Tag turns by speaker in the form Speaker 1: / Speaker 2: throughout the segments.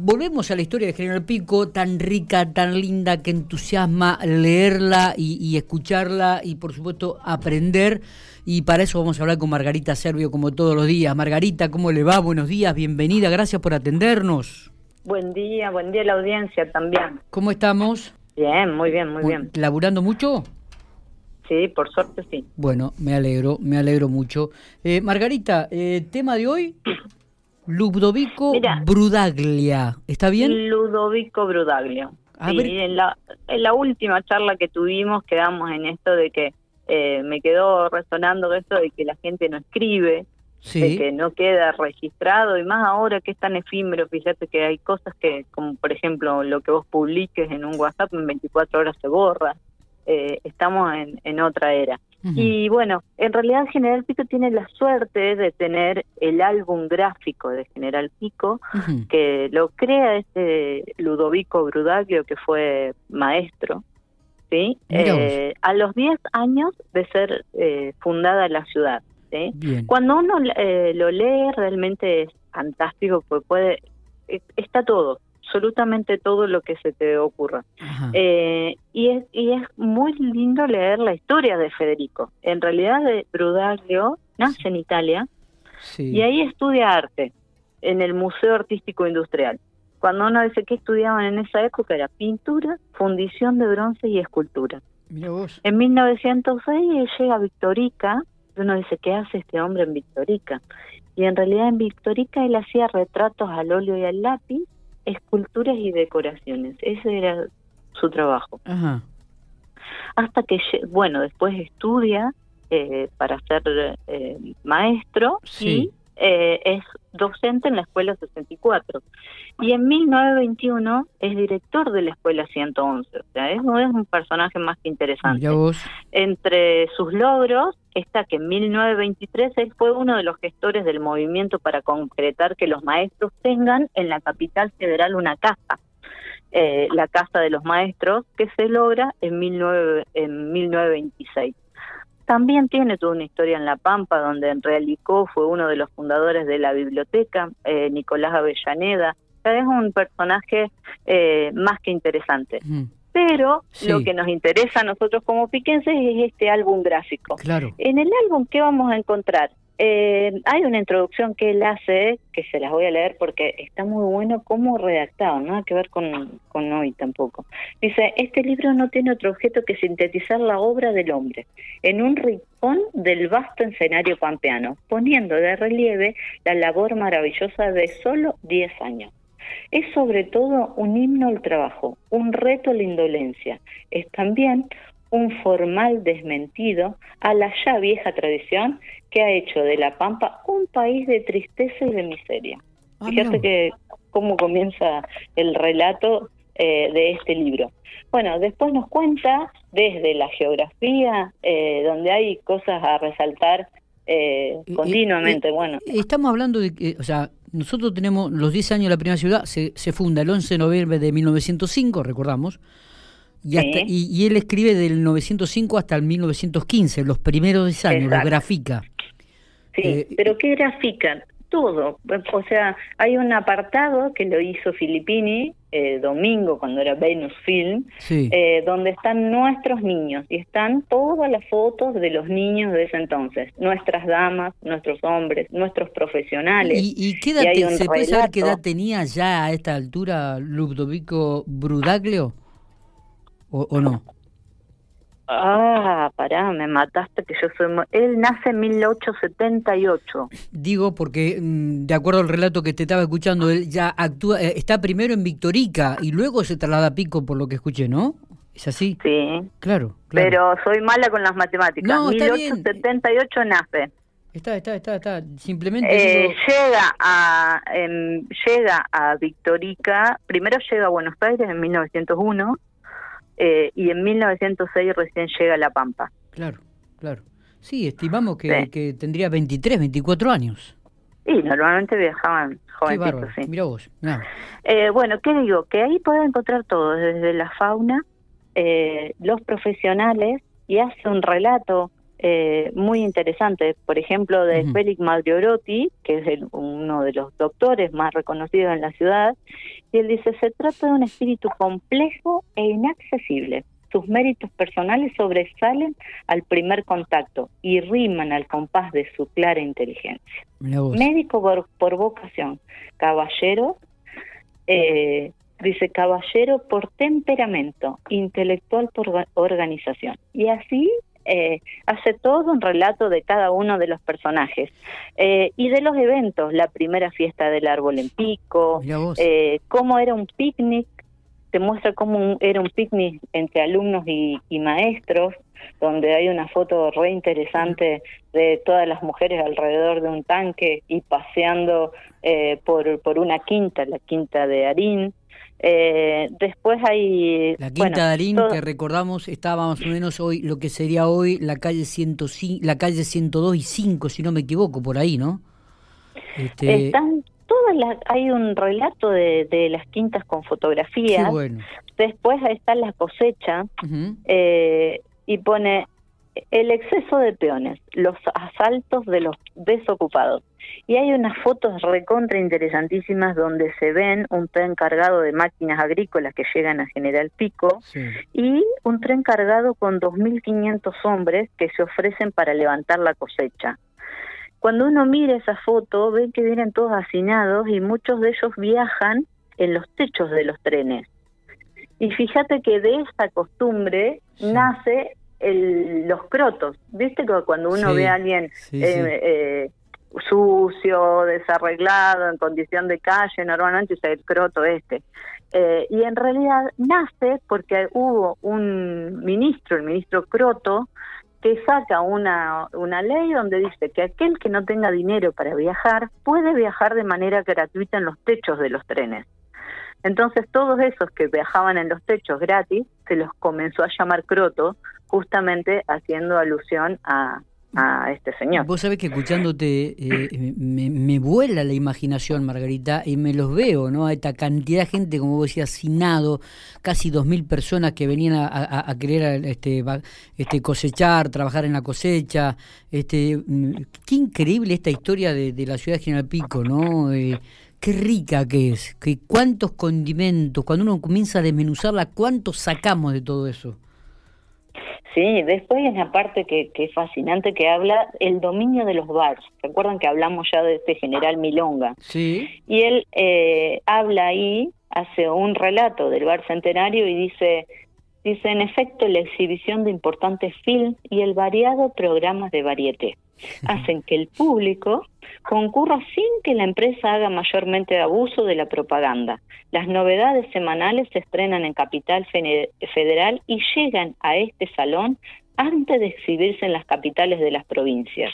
Speaker 1: volvemos a la historia de General Pico, tan rica, tan linda, que entusiasma leerla y, escucharla y por supuesto aprender. Y para eso vamos a hablar con Margarita Servio como todos los días. Margarita, ¿cómo le va? Buenos días, bienvenida, gracias por atendernos.
Speaker 2: Buen día, buen día a la audiencia también.
Speaker 1: ¿Cómo estamos?
Speaker 2: Bien, muy bien, muy bien.
Speaker 1: ¿Laburando mucho?
Speaker 2: Sí, por suerte sí.
Speaker 1: Bueno, me alegro, me alegro mucho. Eh, Margarita, eh, tema de hoy, Ludovico Brudaglia, ¿está bien?
Speaker 2: Ludovico Brudaglia. sí, En, la, en la última charla que tuvimos quedamos en esto de que eh, me quedó resonando esto de que la gente no escribe, de que no queda registrado y más ahora que es tan efímero, fíjate que hay cosas que, como por ejemplo lo que vos publiques en un WhatsApp en 24 horas se borra, eh, estamos en, en otra era. Y bueno, en realidad General Pico tiene la suerte de tener el álbum gráfico de General Pico, que lo crea este Ludovico Brudaglio, que fue maestro, ¿sí? Eh, a los 10 años de ser eh, fundada la ciudad. ¿sí? Cuando uno eh, lo lee, realmente es fantástico, porque puede, está todo, absolutamente todo lo que se te ocurra. Eh, y, es, y es muy lindo leer la historia de Federico. En realidad, de Brudaglio nace en Italia y ahí estudia arte en el Museo Artístico Industrial. Cuando uno dice que estudiaban en esa época era pintura, fundición de bronce y escultura. En 1906 él llega a Victorica, uno dice, ¿qué hace este hombre en Victorica? Y en realidad en Victorica él hacía retratos al óleo y al lápiz esculturas y decoraciones. Ese era su trabajo. Hasta que, bueno, después estudia eh, para ser eh, maestro y eh, es docente en la Escuela 64. Y en 1921 es director de la Escuela 111. O sea, es, es un personaje más que interesante. Entre sus logros está que en 1923 él fue uno de los gestores del movimiento para concretar que los maestros tengan en la capital federal una casa. Eh, la Casa de los Maestros, que se logra en, 19, en 1926. También tiene toda una historia en La Pampa, donde en Realicó fue uno de los fundadores de la biblioteca, eh, Nicolás Avellaneda. es un personaje eh, más que interesante. Pero lo que nos interesa a nosotros como piquenses es este álbum gráfico.
Speaker 1: Claro.
Speaker 2: En el álbum, ¿qué vamos a encontrar? Eh, hay una introducción que él hace, que se las voy a leer porque está muy bueno cómo redactado, nada que ver con, con hoy tampoco. Dice, este libro no tiene otro objeto que sintetizar la obra del hombre en un rincón del vasto escenario pampeano, poniendo de relieve la labor maravillosa de solo 10 años. Es sobre todo un himno al trabajo, un reto a la indolencia. Es también un formal desmentido a la ya vieja tradición que ha hecho de La Pampa un país de tristeza y de miseria. Ah, Fíjate que cómo comienza el relato eh, de este libro. Bueno, después nos cuenta desde la geografía, eh, donde hay cosas a resaltar eh, continuamente. bueno,
Speaker 1: estamos hablando de que, o sea, nosotros tenemos los 10 años de la primera ciudad, se, se funda el 11 de noviembre de 1905, recordamos, y, él escribe del 905 hasta el 1915, los primeros 10 años, lo grafica.
Speaker 2: Sí, eh, pero ¿qué grafican? Todo. O sea, hay un apartado que lo hizo Filippini eh, domingo, cuando era Venus Film, eh, donde están nuestros niños y están todas las fotos de los niños de ese entonces, nuestras damas, nuestros hombres, nuestros profesionales.
Speaker 1: ¿Y, qué edad, se puede saber qué edad tenía ya a esta altura Ludovico Brudaglio? ¿O, no?
Speaker 2: Ah, pará, me mataste que yo soy... Él nace en 1878.
Speaker 1: Digo porque, mm, de acuerdo al relato que te estaba escuchando, él ya actúa, eh, está primero en Victorica y luego se traslada a Pico, por lo que escuché, ¿no? ¿Es así?
Speaker 2: Sí.
Speaker 1: Claro,
Speaker 2: Pero soy mala con las matemáticas. No, 1878 nace.
Speaker 1: Está, está, está, está. Simplemente.
Speaker 2: Eh, llega a llega a Victorica. Primero llega a Buenos Aires en 1901 eh, y en 1906 recién llega a La Pampa.
Speaker 1: Claro, claro. Sí, estimamos que, que tendría 23, 24 años.
Speaker 2: Y normalmente viajaban jovencitos, sí.
Speaker 1: Mira vos.
Speaker 2: Eh, bueno, ¿qué digo? Que ahí puede encontrar todo, desde la fauna, eh, los profesionales, y hace un relato eh, muy interesantes, por ejemplo, de Félix Magliorotti, que es uno de los doctores más reconocidos en la ciudad, y él dice, se trata de un espíritu complejo e inaccesible. Sus méritos personales sobresalen al primer contacto y riman al compás de su clara inteligencia. Médico por, vocación, caballero, eh, dice caballero por temperamento, intelectual por organización. Y así eh, hace todo un relato de cada uno de los personajes eh, y de los eventos, la primera fiesta del árbol en pico, eh, cómo era un picnic, te muestra cómo era un picnic entre alumnos y, maestros, donde hay una foto re interesante de todas las mujeres alrededor de un tanque y paseando por, por una quinta, la quinta de Arín. Eh, después hay...
Speaker 1: La Quinta Darín, que recordamos, estaba más o menos hoy, lo que sería hoy la calle, 105, la calle 102 y 5, si no me equivoco, por ahí, ¿no?
Speaker 2: Este... Están todas las... Hay un relato de, de las quintas con fotografías. Bueno. Después está la cosecha eh, y pone el exceso de peones, los asaltos de los desocupados. Y hay unas fotos recontra interesantísimas donde se ven un tren cargado de máquinas agrícolas que llegan a General Pico y un tren cargado con 2.500 hombres que se ofrecen para levantar la cosecha. Cuando uno mira esa foto, ve que vienen todos hacinados y muchos de ellos viajan en los techos de los trenes. Y fíjate que de esta costumbre nace el, los crotos. ¿Viste que cuando uno ve a alguien eh, eh, sucio, desarreglado, en condición de calle, normalmente usa el croto este? Eh, y en realidad nace porque hubo un ministro, el ministro Croto, que saca una, una ley donde dice que aquel que no tenga dinero para viajar puede viajar de manera gratuita en los techos de los trenes. Entonces todos esos que viajaban en los techos gratis se los comenzó a llamar croto justamente haciendo alusión a, a este señor.
Speaker 1: Vos sabés que escuchándote eh, me, vuela la imaginación, Margarita, y me los veo, ¿no? A esta cantidad de gente, como vos decías, sinado, casi dos mil personas que venían a, querer este, este, cosechar, trabajar en la cosecha. Este, mm, qué increíble esta historia de, la ciudad de General Pico, ¿no? Eh, qué rica que es, que cuántos condimentos, cuando uno comienza a desmenuzarla, cuántos sacamos de todo eso.
Speaker 2: Sí, después hay una parte que, que, es fascinante que habla el dominio de los bars. Recuerdan que hablamos ya de este general Milonga.
Speaker 1: Sí.
Speaker 2: Y él eh, habla ahí, hace un relato del bar centenario y dice, dice en efecto la exhibición de importantes films y el variado programas de varieté hacen que el público concurra sin que la empresa haga mayormente abuso de la propaganda. Las novedades semanales se estrenan en Capital Federal y llegan a este salón antes de exhibirse en las capitales de las provincias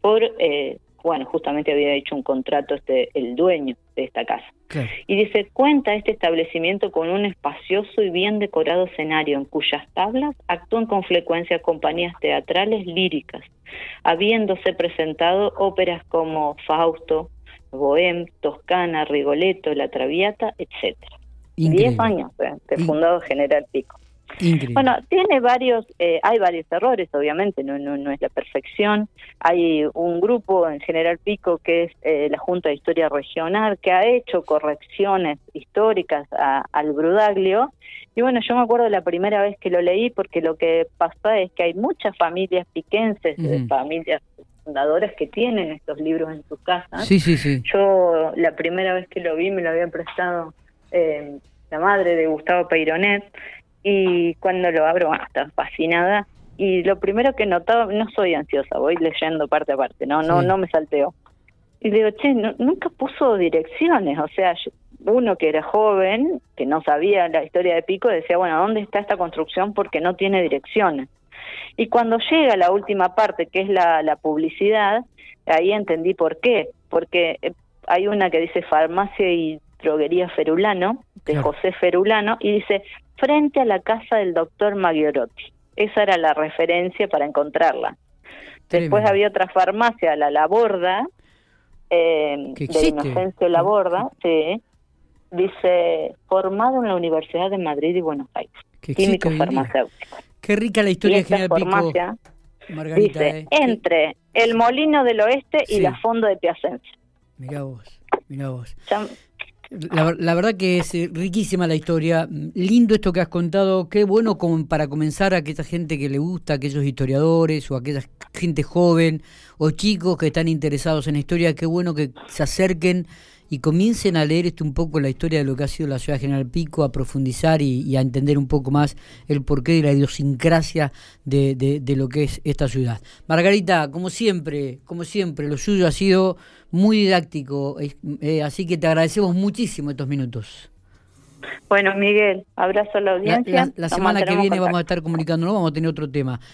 Speaker 2: por eh, bueno, justamente había hecho un contrato este el dueño de esta casa. Y dice, cuenta este establecimiento con un espacioso y bien decorado escenario en cuyas tablas actúan con frecuencia compañías teatrales líricas, habiéndose presentado óperas como Fausto, Bohem, Toscana, Rigoletto, La Traviata, etcétera. Diez años eh, de fundado General Pico. Bueno, tiene varios, eh, hay varios errores, obviamente, no, no, es la perfección. Hay un grupo en General Pico que es eh, la Junta de Historia Regional que ha hecho correcciones históricas al Brudaglio. Y bueno, yo me acuerdo la primera vez que lo leí porque lo que pasa es que hay muchas familias piquenses, familias fundadoras que tienen estos libros en sus casas.
Speaker 1: Sí, sí, sí.
Speaker 2: Yo la primera vez que lo vi me lo había prestado eh, la madre de Gustavo Peironet y cuando lo abro, bueno, estaba fascinada. Y lo primero que notaba, no soy ansiosa, voy leyendo parte a parte, no, no, no me salteo. Y digo, che, nunca puso direcciones, o sea, uno que era joven, que no sabía la historia de Pico, decía, bueno, ¿dónde está esta construcción? Porque no tiene direcciones. Y cuando llega la última parte, que es la, la publicidad, ahí entendí por qué. Porque eh, hay una que dice farmacia y droguería Ferulano, de José Ferulano, y dice frente a la casa del doctor Magliorotti. Esa era la referencia para encontrarla. Después había otra farmacia, la Laborda, eh, de Inocencio Laborda, sí, dice, formado en la Universidad de Madrid y Buenos Aires, químico farmacéutico.
Speaker 1: Qué rica la historia de General farmacia,
Speaker 2: Margarita. Dice, eh, entre el Molino del Oeste y la Fondo de Piacenza.
Speaker 1: Mirá vos, mirá vos. La, verdad que es eh, riquísima la historia, lindo esto que has contado, qué bueno como para comenzar a aquella gente que le gusta, aquellos historiadores o aquella gente joven o chicos que están interesados en la historia, qué bueno que se acerquen y comiencen a leer esto un poco la historia de lo que ha sido la ciudad de General Pico, a profundizar y, a entender un poco más el porqué de la idiosincrasia de, de, lo que es esta ciudad. Margarita, como siempre, como siempre, lo suyo ha sido muy didáctico, eh, así que te agradecemos muchísimo estos minutos.
Speaker 2: Bueno, Miguel, abrazo a la audiencia.
Speaker 1: La, semana que viene vamos a estar comunicándonos, vamos a tener otro tema.